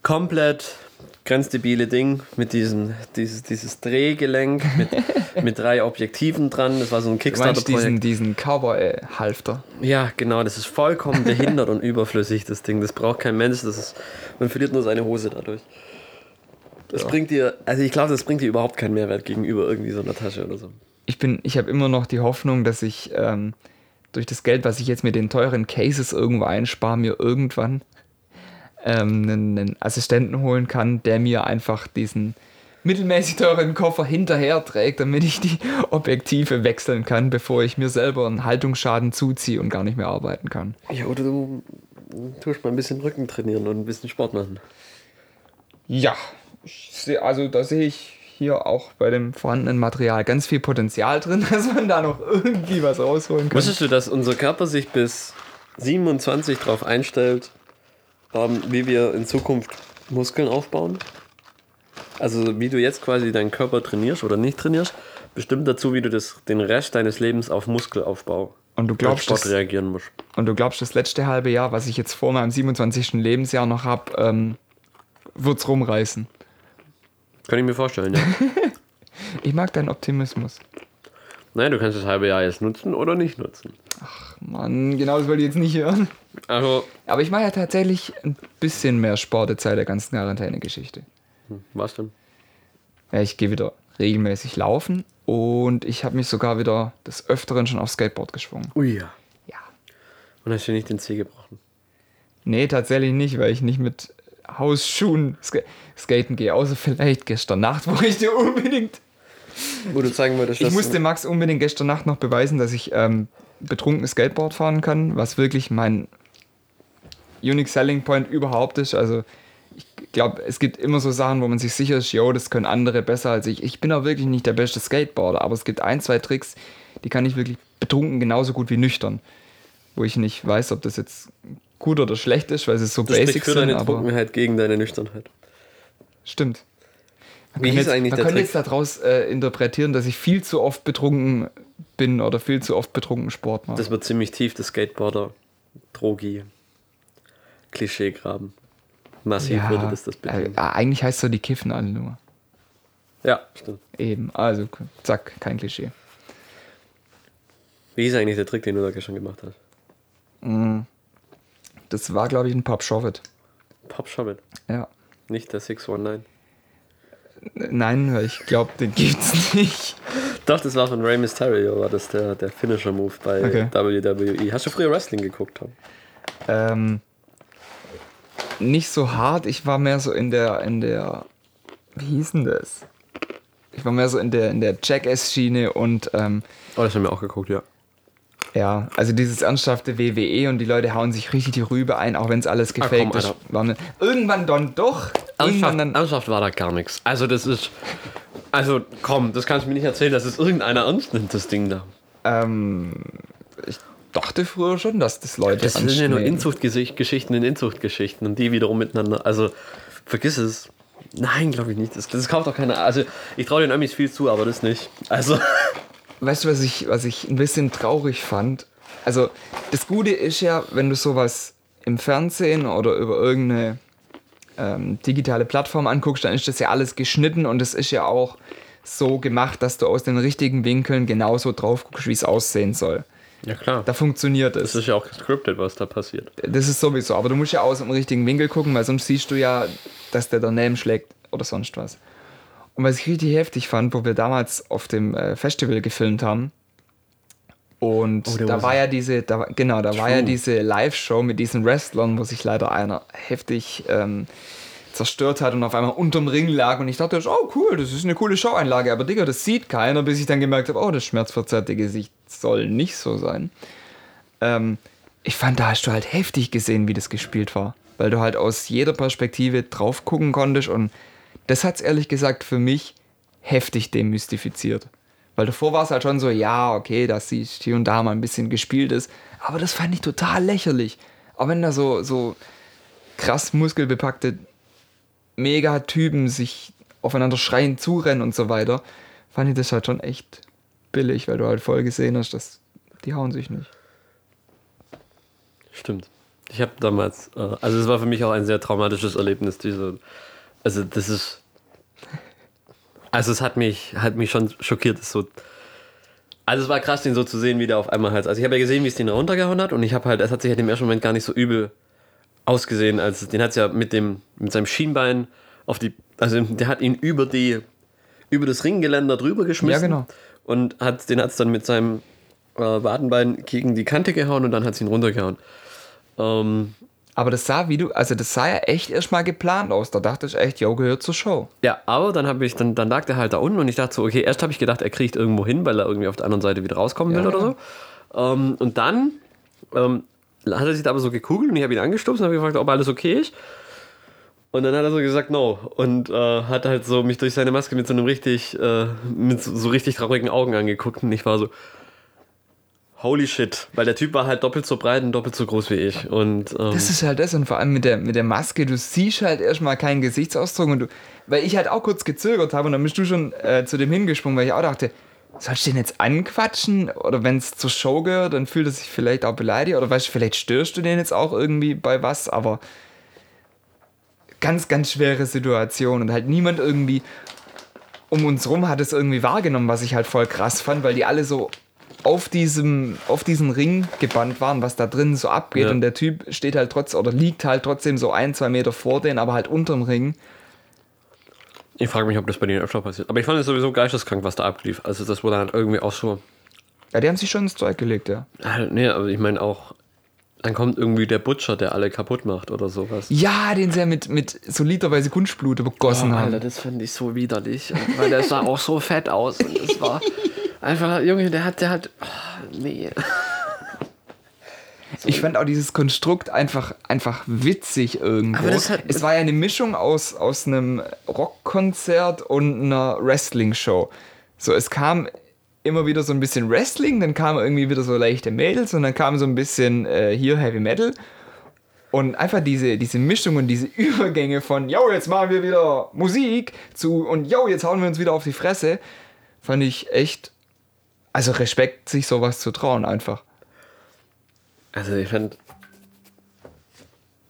komplett grenzdebile Ding mit diesem, dieses, dieses Drehgelenk mit, *laughs* mit drei Objektiven dran. Das war so ein Kickstarter-Projekt. diesen, diesen Cowboy-Halfter. Ja, genau, das ist vollkommen behindert und überflüssig, das Ding. Das braucht kein Mensch, das ist, man verliert nur seine Hose dadurch. Das Ja. bringt dir, also ich glaube, das bringt dir überhaupt keinen Mehrwert gegenüber irgendwie so einer Tasche oder so. ich bin, ich habe immer noch die Hoffnung, dass ich ähm, durch das Geld, was ich jetzt mit den teuren Cases irgendwo einspare, mir irgendwann ähm, einen, einen Assistenten holen kann, der mir einfach diesen mittelmäßig teuren Koffer hinterher trägt, damit ich die *laughs* Objektive wechseln kann, bevor ich mir selber einen Haltungsschaden zuziehe und gar nicht mehr arbeiten kann. Ja, oder du tust mal ein bisschen Rücken trainieren und ein bisschen Sport machen. Ja, seh, also da sehe ich hier auch bei dem vorhandenen Material ganz viel Potenzial drin, *laughs* dass man da noch irgendwie was rausholen kann. Wusstest du, dass unser Körper sich bis 27 darauf einstellt, ähm, wie wir in Zukunft Muskeln aufbauen? Also wie du jetzt quasi deinen Körper trainierst oder nicht trainierst, bestimmt dazu, wie du das, den Rest deines Lebens auf Muskelaufbau Und du und glaubst, Sport das, reagieren musst. und du glaubst, das letzte halbe Jahr, was ich jetzt vor meinem 27. Lebensjahr noch habe, ähm, wird's rumreißen. Kann ich mir vorstellen, ja. *laughs* Ich mag deinen Optimismus. Nein, du kannst das halbe Jahr jetzt nutzen oder nicht nutzen. Mann, genau das wollte ich jetzt nicht hören. Also, Aber ich mache ja tatsächlich ein bisschen mehr Sport jetzt seit der ganzen Quarantäne-Geschichte. hm, was denn? Ja, ich gehe wieder regelmäßig laufen und ich habe mich sogar wieder des Öfteren schon aufs Skateboard geschwungen. Ui ja. Ja. Und hast du nicht den Zeh gebrochen? Nee, tatsächlich nicht, weil ich nicht mit Hausschuhen ska skaten gehe. Außer vielleicht gestern Nacht, *laughs* wo ich dir unbedingt. Wo du zeigen wolltest, Ich musste Max unbedingt gestern Nacht noch beweisen, dass ich ähm, betrunken Skateboard fahren kann, was wirklich mein Unique Selling Point überhaupt ist. Also ich glaube, es gibt immer so Sachen, wo man sich sicher ist, yo, das können andere besser als ich. Ich bin auch wirklich nicht der beste Skateboarder, aber es gibt ein, zwei Tricks, die kann ich wirklich betrunken genauso gut wie nüchtern. Wo ich nicht weiß, ob das jetzt gut oder schlecht ist, weil es so das basic für sind, deine Trunkenheit gegen deine Nüchternheit. stimmt. Man Wie kann hieß jetzt, eigentlich man der könnte Trick? jetzt daraus äh, interpretieren, dass ich viel zu oft betrunken bin oder viel zu oft betrunken Sport mache. Das wird ziemlich tief, das Skateboarder, Drogi, Klischee graben. Massiv würde das das äh, bedienen. eigentlich heißt es so, die kiffen alle nur. Ja, stimmt. Eben, also zack, kein Klischee. Wie hieß eigentlich der Trick, den du da gestern gemacht hast? Das war, glaube ich, ein Pop Shovet. Pop Shovet, Ja. nicht der 619. Nein, ich glaube, den gibt's *laughs* nicht. Doch, das war von Rey Mysterio, war das der, der Finisher-Move bei Okay. WWE. Hast du früher Wrestling geguckt, Tom? Ähm, nicht so hart, ich war mehr so in der, in der, wie hieß denn das? Ich war mehr so in der, in der Jackass-Schiene und ähm, Oh, das haben wir auch geguckt, ja. Ja, also dieses ernsthafte WWE und die Leute hauen sich richtig die Rübe ein, auch wenn es alles gefaked komm, ist. Irgendwann dann doch. Ernsthaft, dann, ernsthaft war da gar nichts. Also das ist. Also komm, das kannst du mir nicht erzählen, dass es irgendeiner ernst nimmt, das Ding da. ähm, ich dachte früher schon, dass das Leute Das sind ja nur. Inzuchtgeschichten in Inzuchtgeschichten und die wiederum miteinander. Also vergiss es. Nein, glaube ich nicht. Das, das kauft doch keiner. Also ich traue den Amis viel zu, aber das nicht. Also. *laughs* Weißt du, was ich, was ich ein bisschen traurig fand? Also, das Gute ist ja, wenn du sowas im Fernsehen oder über irgendeine ähm, digitale Plattform anguckst, dann ist das ja alles geschnitten und es ist ja auch so gemacht, dass du aus den richtigen Winkeln genauso drauf guckst, wie es aussehen soll. Ja klar. Da funktioniert es. Das ist ja auch gescriptet, was da passiert. Das ist sowieso, aber du musst ja aus dem richtigen Winkel gucken, weil sonst siehst du ja, dass der daneben schlägt oder sonst was. Und was ich richtig heftig fand, wo wir damals auf dem äh, Festival gefilmt haben, und Oh, der da war ja diese, da, genau, da war ja True. diese Live-Show mit diesen Wrestlern, wo sich leider einer heftig ähm, zerstört hat und auf einmal unterm Ring lag und ich dachte, oh cool, das ist eine coole Showeinlage, aber Digga, das sieht keiner, bis ich dann gemerkt habe, oh, das schmerzverzerrte Gesicht soll nicht so sein. Ähm, ich fand, da hast du halt heftig gesehen, wie das gespielt war, weil du halt aus jeder Perspektive drauf gucken konntest und das hat's ehrlich gesagt für mich heftig demystifiziert. Weil davor war es halt schon so, ja, okay, dass sie hier und da mal ein bisschen gespielt ist, aber das fand ich total lächerlich. Auch wenn da so, so krass muskelbepackte Megatypen sich aufeinander schreien, zurennen und so weiter, fand ich das halt schon echt billig, weil du halt voll gesehen hast, dass die hauen sich nicht. Stimmt. Ich habe damals, äh, also es war für mich auch ein sehr traumatisches Erlebnis, diese, also das ist, also es hat mich, hat mich schon schockiert, es so, also es war krass, den so zu sehen, wie der auf einmal halt, also ich habe ja gesehen, wie es den runtergehauen hat und ich habe halt, es hat sich halt im ersten Moment gar nicht so übel ausgesehen, als den hat es ja mit dem, mit seinem Schienbein auf die, also der hat ihn über die, über das Ringgeländer drüber geschmissen. Ja, genau. Und hat, den hat es dann mit seinem äh, Wadenbein gegen die Kante gehauen und dann hat es ihn runtergehauen. Ähm, Aber das sah, wie du, also das sah ja echt erstmal geplant aus. Da dachte ich echt, yo, gehört zur Show. ja, aber dann habe ich, dann, dann lag der halt da unten und ich dachte so, okay, erst habe ich gedacht, er kriegt irgendwo hin, weil er irgendwie auf der anderen Seite wieder rauskommen will Ja, oder ja. so. Ähm, und dann ähm, hat er sich da aber so gekugelt und ich habe ihn angestupst und habe gefragt, ob alles okay ist. Und dann hat er so gesagt, no. Und äh, hat halt so mich durch seine Maske mit so einem richtig, äh, mit so, so richtig traurigen Augen angeguckt und ich war so, holy shit. Weil der Typ war halt doppelt so breit und doppelt so groß wie ich. Und ähm, Das ist halt das und vor allem mit der, mit der Maske, du siehst halt erstmal keinen Gesichtsausdruck und du, weil ich halt auch kurz gezögert habe und dann bist du schon äh, zu dem hingesprungen, weil ich auch dachte, sollst du den jetzt anquatschen? Oder wenn es zur Show gehört, dann fühlt er sich vielleicht auch beleidigt. Oder weißt du, vielleicht störst du den jetzt auch irgendwie bei was, aber ganz, ganz schwere Situation. Und halt niemand irgendwie um uns rum hat es irgendwie wahrgenommen, was ich halt voll krass fand, weil die alle so auf diesem, auf diesen Ring gebannt waren, was da drin so abgeht. Ja. Und der Typ steht halt trotz oder liegt halt trotzdem so ein, zwei Meter vor denen, aber halt unterm Ring. Ich frage mich, ob das bei denen öfter passiert. Aber ich fand es sowieso geisteskrank, was da ablief. Also das wurde halt irgendwie auch so. Ja, die haben sich schon ins Zeug gelegt, ja. Ah, Nee, aber ich meine auch, dann kommt irgendwie der Butcher, der alle kaputt macht oder sowas. Ja, den sie ja mit, mit so literweise Kunstblut übergossen Oh, haben. Alter, das fand ich so widerlich. Weil der sah auch so fett aus. Und das war *laughs* einfach, Junge, der hat, der hat. Oh, nee. *laughs* Ich fand auch dieses Konstrukt einfach, einfach witzig irgendwo. Es war ja eine Mischung aus, aus einem Rockkonzert und einer Wrestling-Show. So, es kam immer wieder so ein bisschen Wrestling, dann kamen irgendwie wieder so leichte Mädels und dann kam so ein bisschen äh, hier Heavy Metal. Und einfach diese, diese Mischung und diese *laughs* Übergänge von, yo, jetzt machen wir wieder Musik zu und yo, jetzt hauen wir uns wieder auf die Fresse, fand ich echt, also Respekt, sich sowas zu trauen einfach. Also ich fand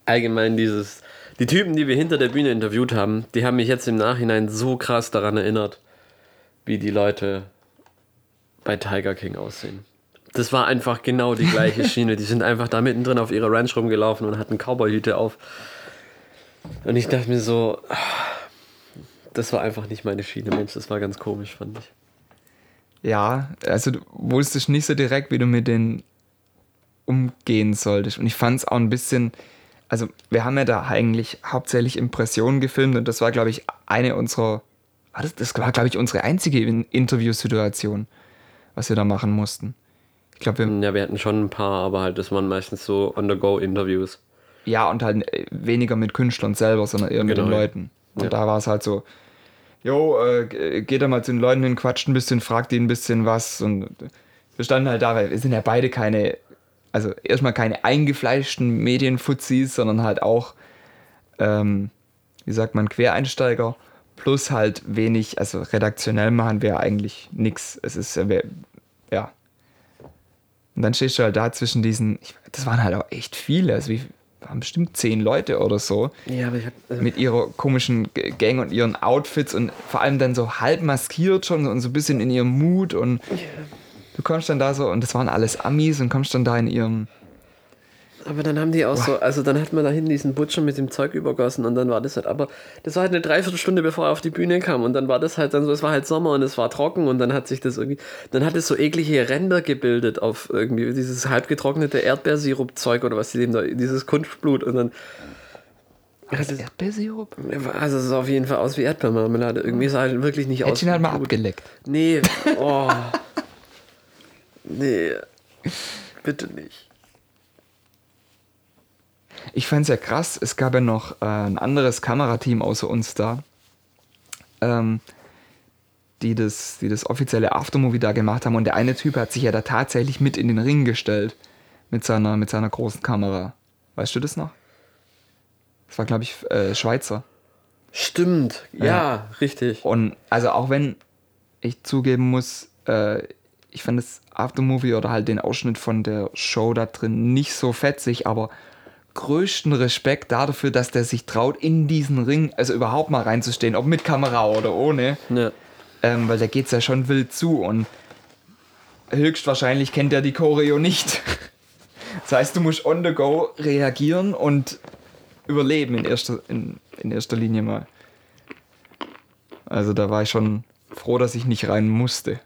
allgemein dieses. Die Typen, die wir hinter der Bühne interviewt haben, die haben mich jetzt im Nachhinein so krass daran erinnert, wie die Leute bei Tiger King aussehen. Das war einfach genau die gleiche *laughs* Schiene. Die sind einfach da mittendrin auf ihrer Ranch rumgelaufen und hatten Cowboyhüte auf. Und ich dachte mir so, das war einfach nicht meine Schiene, Mensch, das war ganz komisch, fand ich. Ja, also du wusstest nicht so direkt, wie du mit denen umgehen solltest. Und ich fand es auch ein bisschen, also wir haben ja da eigentlich hauptsächlich Impressionen gefilmt und das war, glaube ich, eine unserer, war das, das war, glaube ich, unsere einzige In- Interviewsituation, was wir da machen mussten. Ich glaube, wir, Ja, wir hatten schon ein paar, aber halt, das waren meistens so On-the-Go-Interviews. ja, und halt äh, weniger mit Künstlern selber, sondern eher mit Genau, den. Leuten. Und Ja. da war es halt so, jo, äh, geht da mal zu den Leuten hin, quatscht ein bisschen, fragt die ein bisschen was. Und wir standen halt da, weil wir sind ja beide keine, also erstmal keine eingefleischten Medienfuzis, sondern halt auch, ähm, wie sagt man, Quereinsteiger. Plus halt wenig, also redaktionell machen wir eigentlich nichts. Es ist, äh, wir- ja. Und dann stehst du halt da zwischen diesen, ich, das waren halt auch echt viele, also wie, waren bestimmt zehn Leute oder so, Ja, aber ich hab. Also, mit ihrer komischen Gang und ihren Outfits und vor allem dann so halb maskiert schon und so ein bisschen in ihrem Mut und du kommst dann da so und das waren alles Amis und kommst dann da in ihrem, aber dann haben die auch so, also dann hat man da hinten diesen Butcher mit dem Zeug übergossen und dann war das halt, aber das war halt eine Dreiviertelstunde, bevor er auf die Bühne kam und dann war das halt dann so, es war halt Sommer und es war trocken und dann hat sich das irgendwie, dann hat es so eklige Ränder gebildet auf irgendwie dieses halbgetrocknete Erdbeersirup-Zeug oder was die dem da, dieses Kunstblut und dann es, Erdbeersirup? also es sah auf jeden Fall aus wie Erdbeermarmelade, irgendwie sah halt wirklich nicht aus Hätte ihn halt mal abgeleckt. Nee, oh. nee, bitte nicht. Ich fand es ja krass, es gab ja noch äh, ein anderes Kamerateam außer uns da, ähm, die, das, die das offizielle Aftermovie da gemacht haben und der eine Typ hat sich ja da tatsächlich mit in den Ring gestellt mit seiner, mit seiner großen Kamera. Weißt du das noch? Das war, glaube ich, äh, Schweizer. Stimmt, ja, richtig. Und also auch wenn ich zugeben muss, äh, ich fand das Aftermovie oder halt den Ausschnitt von der Show da drin nicht so fetzig, aber größten Respekt dafür, dass der sich traut, in diesen Ring, also überhaupt mal reinzustehen, ob mit Kamera oder ohne, Ja. ähm, weil da geht's ja schon wild zu und höchstwahrscheinlich kennt er die Choreo nicht. *laughs* Das heißt, du musst on the go reagieren und überleben in erster, in, in erster Linie mal. Also da war ich schon froh, dass ich nicht rein musste.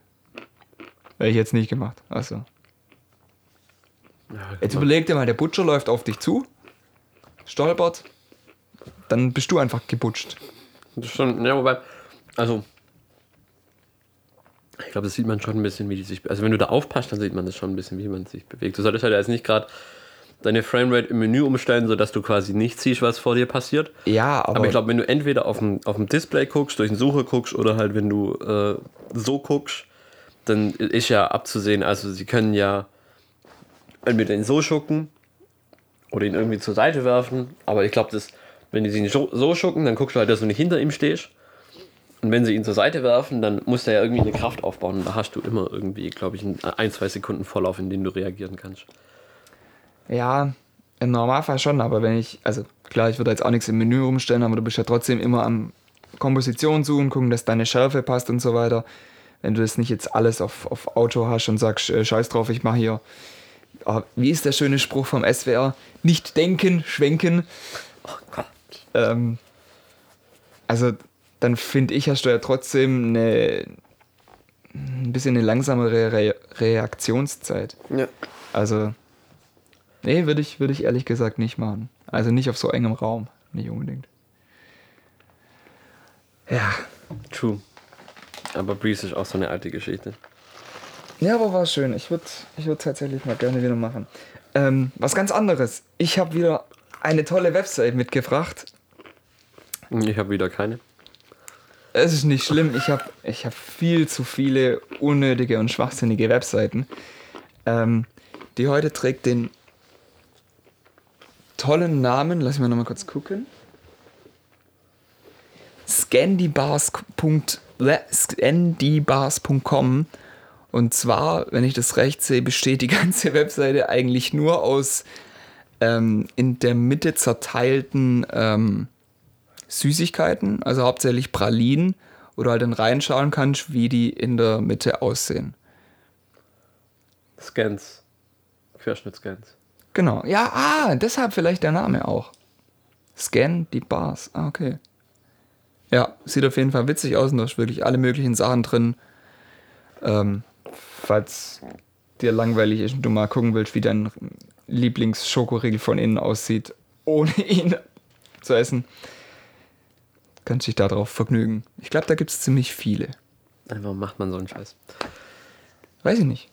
Hätte ich jetzt nicht gemacht. Also. Jetzt überleg dir mal, der Butcher läuft auf dich zu, stolpert, dann bist du einfach gebutscht. Das schon, ja, wobei, also, ich glaube, das sieht man schon ein bisschen, wie die sich, also wenn du da aufpasst, dann sieht man das schon ein bisschen, wie man sich bewegt. Du solltest halt jetzt nicht gerade deine Framerate im Menü umstellen, sodass du quasi nicht siehst, was vor dir passiert. Ja, aber, Aber ich glaube, wenn du entweder auf dem, auf dem Display guckst, durch den Sucher guckst oder halt wenn du äh, so guckst, dann ist ja abzusehen, also sie können ja entweder ihn so schucken oder ihn irgendwie zur Seite werfen, aber ich glaube, wenn die ihn so so schucken, dann guckst du halt, dass du nicht hinter ihm stehst. Und wenn sie ihn zur Seite werfen, dann muss der ja irgendwie eine Kraft aufbauen. Da hast du immer irgendwie, glaube ich, ein, zwei Sekunden Vorlauf, in denen du reagieren kannst. Ja, im Normalfall schon, aber wenn ich, also klar, ich würde jetzt auch nichts im Menü umstellen, aber du bist ja trotzdem immer am Komposition suchen, gucken, dass deine Schärfe passt und so weiter. Wenn du das nicht jetzt alles auf, auf Auto hast und sagst, äh, scheiß drauf, ich mache hier, wie ist der schöne Spruch vom SWR? Nicht denken, schwenken. Oh Gott. Ähm, also dann finde ich, hast du ja trotzdem eine, ein bisschen eine langsamere Re Reaktionszeit. Ja. Also, nee, würde ich, würd ich ehrlich gesagt nicht machen. Also nicht auf so engem Raum, nicht unbedingt. Ja. True. Aber Breeze ist auch so eine alte Geschichte. Ja, aber war schön. Ich würde ich würd tatsächlich mal gerne wieder machen. Ähm, was ganz anderes. Ich habe wieder eine tolle Website mitgebracht. Ich habe wieder keine. Es ist nicht schlimm. Ich habe ich hab viel zu viele unnötige und schwachsinnige Webseiten. Ähm, die heute trägt den tollen Namen. Lass mich noch mal kurz gucken. scandybars.com und zwar, wenn ich das recht sehe, besteht die *laughs* ganze Webseite eigentlich nur aus ähm, in der Mitte zerteilten ähm, Süßigkeiten, also hauptsächlich Pralinen, wo du halt dann reinschauen kannst, wie die in der Mitte aussehen. Scans. Querschnittscans. Genau. Ja, ah, deshalb vielleicht der Name auch. Scan die Bars. Ah, okay. Ja, sieht auf jeden Fall witzig aus und da ist wirklich alle möglichen Sachen drin. Ähm, falls dir langweilig ist und du mal gucken willst, wie dein Lieblingsschokoriegel von innen aussieht, ohne *laughs* ihn zu essen, kannst dich darauf vergnügen. Ich glaube, da gibt es ziemlich viele. Warum macht man so einen Scheiß? Weiß ich nicht.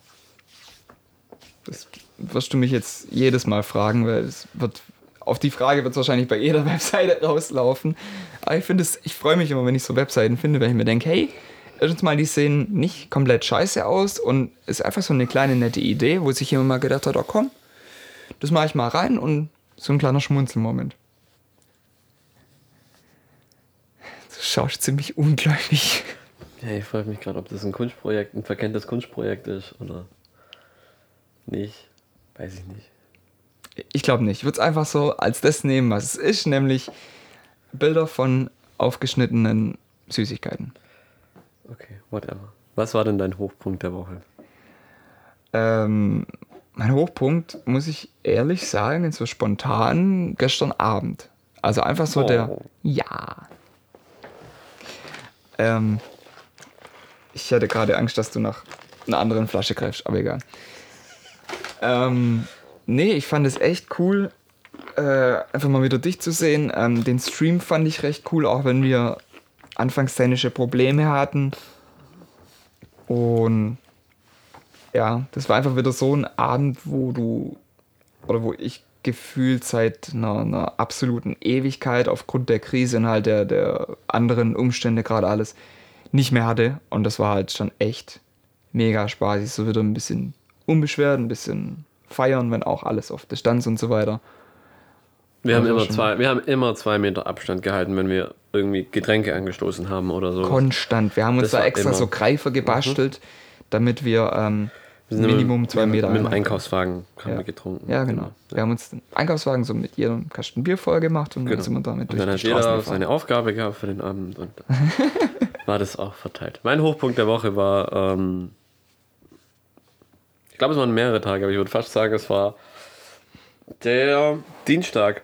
Das wirst du mich jetzt jedes Mal fragen, weil es wird auf die Frage wird es wahrscheinlich bei jeder *laughs* Webseite rauslaufen. Aber ich finde es, ich freue mich immer, wenn ich so Webseiten finde, weil ich mir denke, hey, erstens mal, die sehen nicht komplett scheiße aus und ist einfach so eine kleine nette Idee, wo sich jemand mal gedacht hat, oh komm, das mache ich mal rein und so ein kleiner Schmunzelmoment. Du schaust ziemlich ungläubig. Ja, ich frage mich gerade, ob das ein Kunstprojekt, ein verkenntes Kunstprojekt ist oder nicht. Weiß ich nicht. Ich glaube nicht. Ich würde es einfach so als das nehmen, was es ist, nämlich Bilder von aufgeschnittenen Süßigkeiten. Okay, whatever. Was war denn dein Hochpunkt der Woche? Ähm, mein Hochpunkt, muss ich ehrlich sagen, so spontan gestern Abend. Also einfach so Oh. der. Ja. Ähm, ich hatte gerade Angst, dass du nach einer anderen Flasche greifst, aber egal. Ähm, nee, ich fand es echt cool, äh, einfach mal wieder dich zu sehen. Ähm, den Stream fand ich recht cool, auch wenn wir anfangs technische Probleme hatten. Und ja, das war einfach wieder so ein Abend, wo du, oder wo ich gefühlt seit einer, einer absoluten Ewigkeit aufgrund der Krise und halt der, der anderen Umstände gerade alles nicht mehr hatte. Und das war halt schon echt mega spaßig. So wieder ein bisschen unbeschwert, ein bisschen feiern, wenn auch alles auf Distanz und so weiter. Wir haben, Also immer zwei, wir haben immer zwei Meter Abstand gehalten, wenn wir irgendwie Getränke angestoßen haben oder so. Konstant. Wir haben uns Das da extra immer- Mhm. so Greifer gebastelt, damit wir ähm, Minimum zwei Meter Mit dem. Einkaufswagen haben Ja. wir getrunken. Ja, genau. Wir haben uns den Einkaufswagen so mit jedem Kasten Bier voll gemacht und dann Genau. sind wir damit Und durch dann die hat Straßen jeder gefahren. seine Aufgabe gehabt für den Abend und *laughs* dann war das auch verteilt. Mein Hochpunkt der Woche war, ähm, ich glaube, es waren mehrere Tage, aber ich würde fast sagen, es war der Dienstag.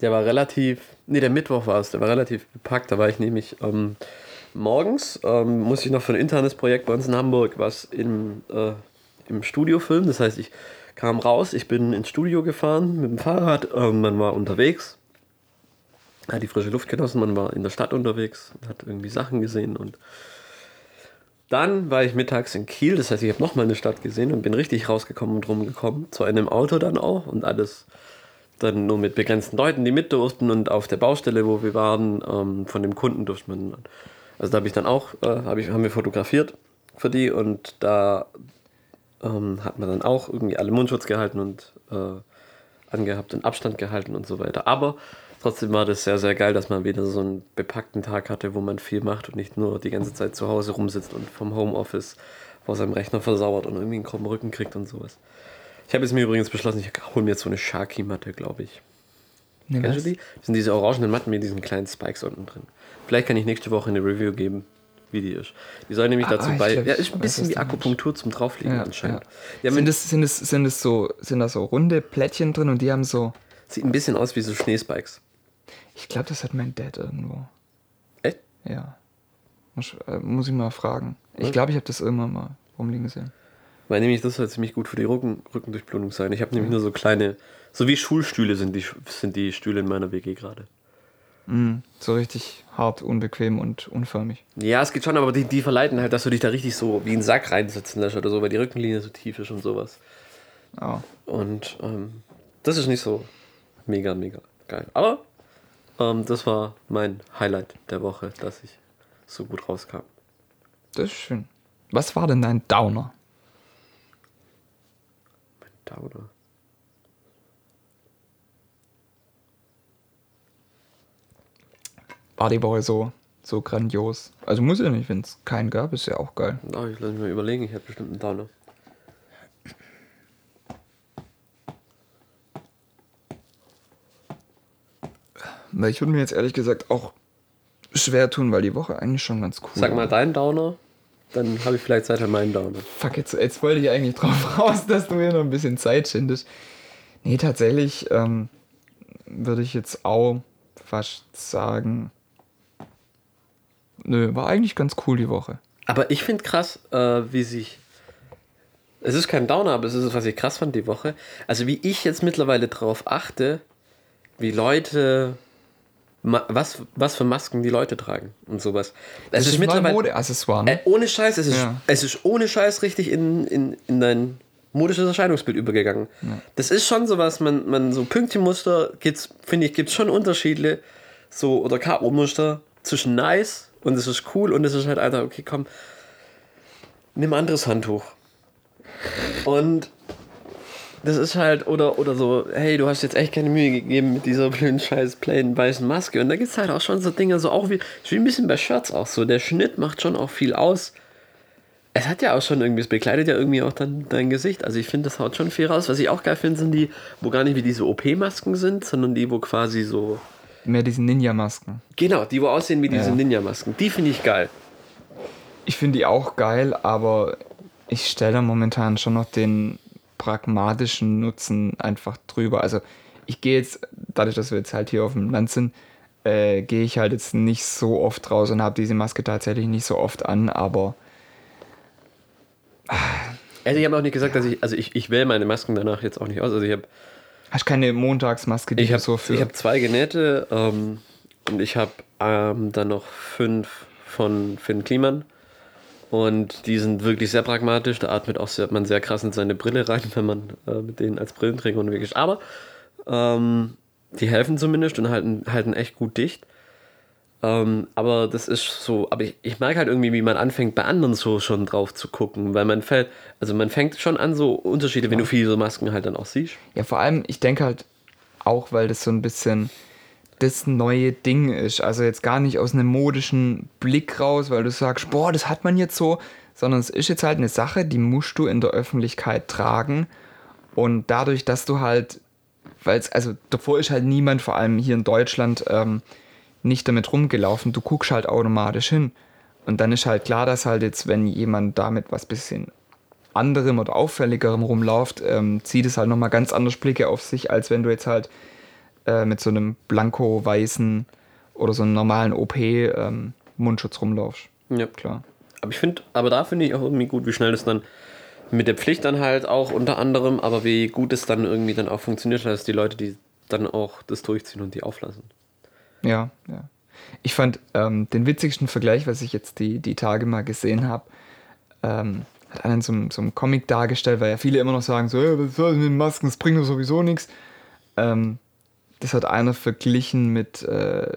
Der war relativ, nee, der Mittwoch war es, der war relativ bepackt. Da war ich nämlich ähm, morgens, ähm, musste ich noch für ein internes Projekt bei uns in Hamburg was im, äh, im Studio filmen. Das heißt, ich kam raus, ich bin ins Studio gefahren mit dem Fahrrad, ähm, man war unterwegs hat die frische Luft genossen, man war in der Stadt unterwegs, hat irgendwie Sachen gesehen und dann war ich mittags in Kiel, das heißt, ich habe nochmal eine Stadt gesehen und bin richtig rausgekommen und rumgekommen, zu einem Auto dann auch und alles dann nur mit begrenzten Leuten, die mit durften und auf der Baustelle, wo wir waren, ähm, von dem Kunden durfte man, also da habe ich dann auch, äh, hab ich, haben wir fotografiert für die und da ähm, hat man dann auch irgendwie alle Mundschutz gehalten und äh, angehabt und Abstand gehalten und so weiter. Aber trotzdem war das sehr, sehr geil, dass man wieder so einen bepackten Tag hatte, wo man viel macht und nicht nur die ganze Zeit zu Hause rumsitzt und vom Homeoffice vor seinem Rechner versauert und irgendwie einen krummen Rücken kriegt und sowas. Ich habe jetzt mir übrigens beschlossen, ich hole mir jetzt so eine Sharky-Matte, glaube ich. Nee, Kennst was? du die? Das sind diese orangenen Matten mit diesen kleinen Spikes unten drin. Vielleicht kann ich nächste Woche eine Review geben, wie die ist. Die soll nämlich Ah, dazu bei. glaub, ja, ist ein bisschen wie. Akupunktur zum Drauflegen Ja, anscheinend. ja. Ja, sind, es, sind, es, sind, es so, sind da so runde Plättchen drin und die haben so. sieht ein bisschen aus wie so Schneespikes. Ich glaube, das hat mein Dad irgendwo. Echt? Ja. Muss, äh, muss ich mal fragen. Ich glaube, ich habe das irgendwann mal rumliegen gesehen. Weil nämlich das soll ziemlich gut für die Rücken, Rückendurchblutung sein. Ich habe nämlich nur so kleine, so wie Schulstühle sind die, sind die Stühle in meiner WG gerade. Mm, so richtig hart, unbequem und unförmig. Ja, es geht schon, aber die, die verleiten halt, dass du dich da richtig so wie einen Sack reinsetzen lässt oder so, weil die Rückenlinie so tief ist und sowas. Oh. Und ähm, das ist nicht so mega, mega geil. Aber ähm, das war mein Highlight der Woche, dass ich so gut rauskam. Das ist schön. Was war denn dein Downer? War die Woche so, so grandios? Also muss ja nicht, wenn es keinen gab, ist ja auch geil. Oh, ich lass mich mal überlegen, ich hätte bestimmt einen Downer. Weil ich würde mir jetzt ehrlich gesagt auch schwer tun, weil die Woche eigentlich schon ganz cool Sag war. mal deinen Downer, dann habe ich vielleicht Zeit an meinen Downer. Fuck, jetzt, jetzt wollte ich eigentlich drauf *laughs* raus, dass du mir noch ein bisschen Zeit schindest. Nee, tatsächlich ähm, würde ich jetzt auch fast sagen. Nö, war eigentlich ganz cool die Woche. Aber ich finde krass, äh, wie sich. Es ist kein Downer, aber es ist, was ich krass fand die Woche. Also, wie ich jetzt mittlerweile drauf achte, wie Leute. Was, was für Masken die Leute tragen und sowas. Es ist, neue mittlerweile. Modeaccessoire, ne? Äh, ohne Scheiß, es ist, Ja. es ist ohne Scheiß richtig in, in, in dein modisches Erscheinungsbild übergegangen. Das ist schon sowas, man, man so Pünktchenmuster gibt's, finde ich, gibt es schon Unterschiede, so oder Karo-Muster zwischen nice und es ist cool und es ist halt, Alter, okay, komm, nimm ein anderes Handtuch. Und das ist halt, oder, oder so, hey, du hast jetzt echt keine Mühe gegeben mit dieser blöden scheiß plain weißen Maske. Und da gibt es halt auch schon so Dinge, so auch wie, wie ein bisschen bei Shirts auch so. Der Schnitt macht schon auch viel aus. Es hat ja auch schon irgendwie, es bekleidet ja irgendwie auch dann dein Gesicht. Also ich finde, das haut schon viel raus. Was ich auch geil finde, sind die, wo gar nicht wie diese OP-Masken sind, sondern die, wo quasi so. Mehr diesen Ninja-Masken. Genau, die, wo aussehen wie diese Ja. Ninja-Masken. Die finde ich geil. Ich finde die auch geil, aber ich stelle momentan schon noch den pragmatischen Nutzen einfach drüber. Also ich gehe jetzt, dadurch, dass wir jetzt halt hier auf dem Land sind, äh, gehe ich halt jetzt nicht so oft raus und habe diese Maske tatsächlich nicht so oft an, aber Also ich habe auch nicht gesagt, dass ich, also ich, ich wähle meine Masken danach jetzt auch nicht aus. Also ich habe hast keine Montagsmaske, die Ich du habe so für... ich hab zwei genähte ähm, und ich habe ähm, dann noch fünf von Finn Kliman. Und die sind wirklich sehr pragmatisch. Da atmet auch sehr, man sehr krass in seine Brille rein, *laughs* wenn man äh, mit denen als Brillenträger unterwegs ist. Aber ähm, die helfen zumindest und halten, halten echt gut dicht. Ähm, aber das ist so, aber ich, ich merke halt irgendwie, wie man anfängt, bei anderen so schon drauf zu gucken, weil man fällt, also man fängt schon an, so Unterschiede, wenn du viele so Masken halt dann auch siehst. Ja, vor allem, ich denke halt auch, weil das so ein bisschen das neue Ding ist. Also jetzt gar nicht aus einem modischen Blick raus, weil du sagst, boah, das hat man jetzt so, sondern es ist jetzt halt eine Sache, die musst du in der Öffentlichkeit tragen. Und dadurch, dass du halt, weil es, also davor ist halt niemand, vor allem hier in Deutschland, ähm, nicht damit rumgelaufen. Du guckst halt automatisch hin. Und dann ist halt klar, dass halt jetzt, wenn jemand damit was bisschen anderem oder auffälligerem rumläuft, ähm, zieht es halt nochmal ganz anders Blicke auf sich, als wenn du jetzt halt äh, mit so einem blanko-weißen oder so einem normalen OP-Mundschutz rumlaufst. Ja. Klar. Aber ich finde, aber da finde ich auch irgendwie gut, wie schnell das dann mit der Pflicht dann halt auch unter anderem, aber wie gut es dann irgendwie dann auch funktioniert, dass die Leute, die dann auch das durchziehen und die auflassen. Ja, ja. Ich fand ähm, den witzigsten Vergleich, was ich jetzt die, die Tage mal gesehen habe, ähm, hat einen so, einem- so einem Comic dargestellt, weil ja viele immer noch sagen, so, ja, was soll das mit den Masken, das bringt doch sowieso nichts. Ähm, das hat einer verglichen mit, äh,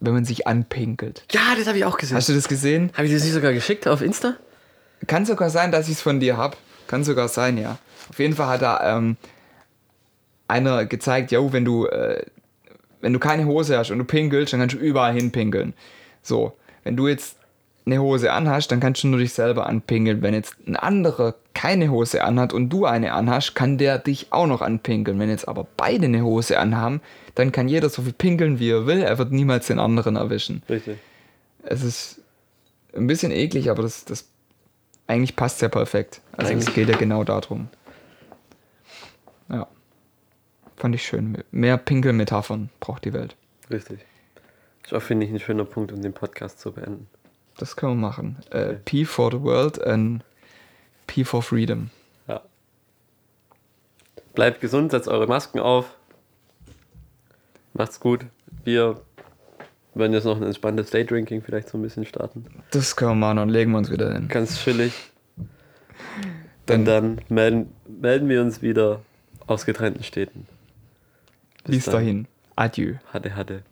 wenn man sich anpinkelt. Ja, das habe ich auch gesehen. Hast du das gesehen? Habe ich das nicht sogar geschickt auf Insta? Kann sogar sein, dass ich es von dir habe. Kann sogar sein, ja. Auf jeden Fall hat da ähm, einer gezeigt, jo, wenn du, äh, wenn du keine Hose hast und du pinkelst, dann kannst du überall hinpinkeln. So, wenn du jetzt eine Hose anhast, dann kannst du nur dich selber anpinkeln. Wenn jetzt ein anderer keine Hose anhat und du eine anhast, kann der dich auch noch anpinkeln. Wenn jetzt aber beide eine Hose anhaben, dann kann jeder so viel pinkeln, wie er will. Er wird niemals den anderen erwischen. Richtig. Es ist ein bisschen eklig, aber das, das eigentlich passt ja perfekt. Also es Eigentlich. geht ja genau darum. Ja. Fand ich schön. Mehr Pinkelmetaphern braucht die Welt. Richtig. Auch, finde ich, ein schöner Punkt, um den Podcast zu beenden. Das können wir machen. Äh, P for the World and P for Freedom. Ja. Bleibt gesund, setzt eure Masken auf. Macht's gut. Wir werden jetzt noch ein entspanntes Daydrinking vielleicht so ein bisschen starten. Das können wir machen und legen wir uns wieder hin. Ganz chillig. *laughs* Dann- Und dann melden, melden wir uns wieder aus getrennten Städten. Bis Bis dahin. Adieu. Hatte, hatte.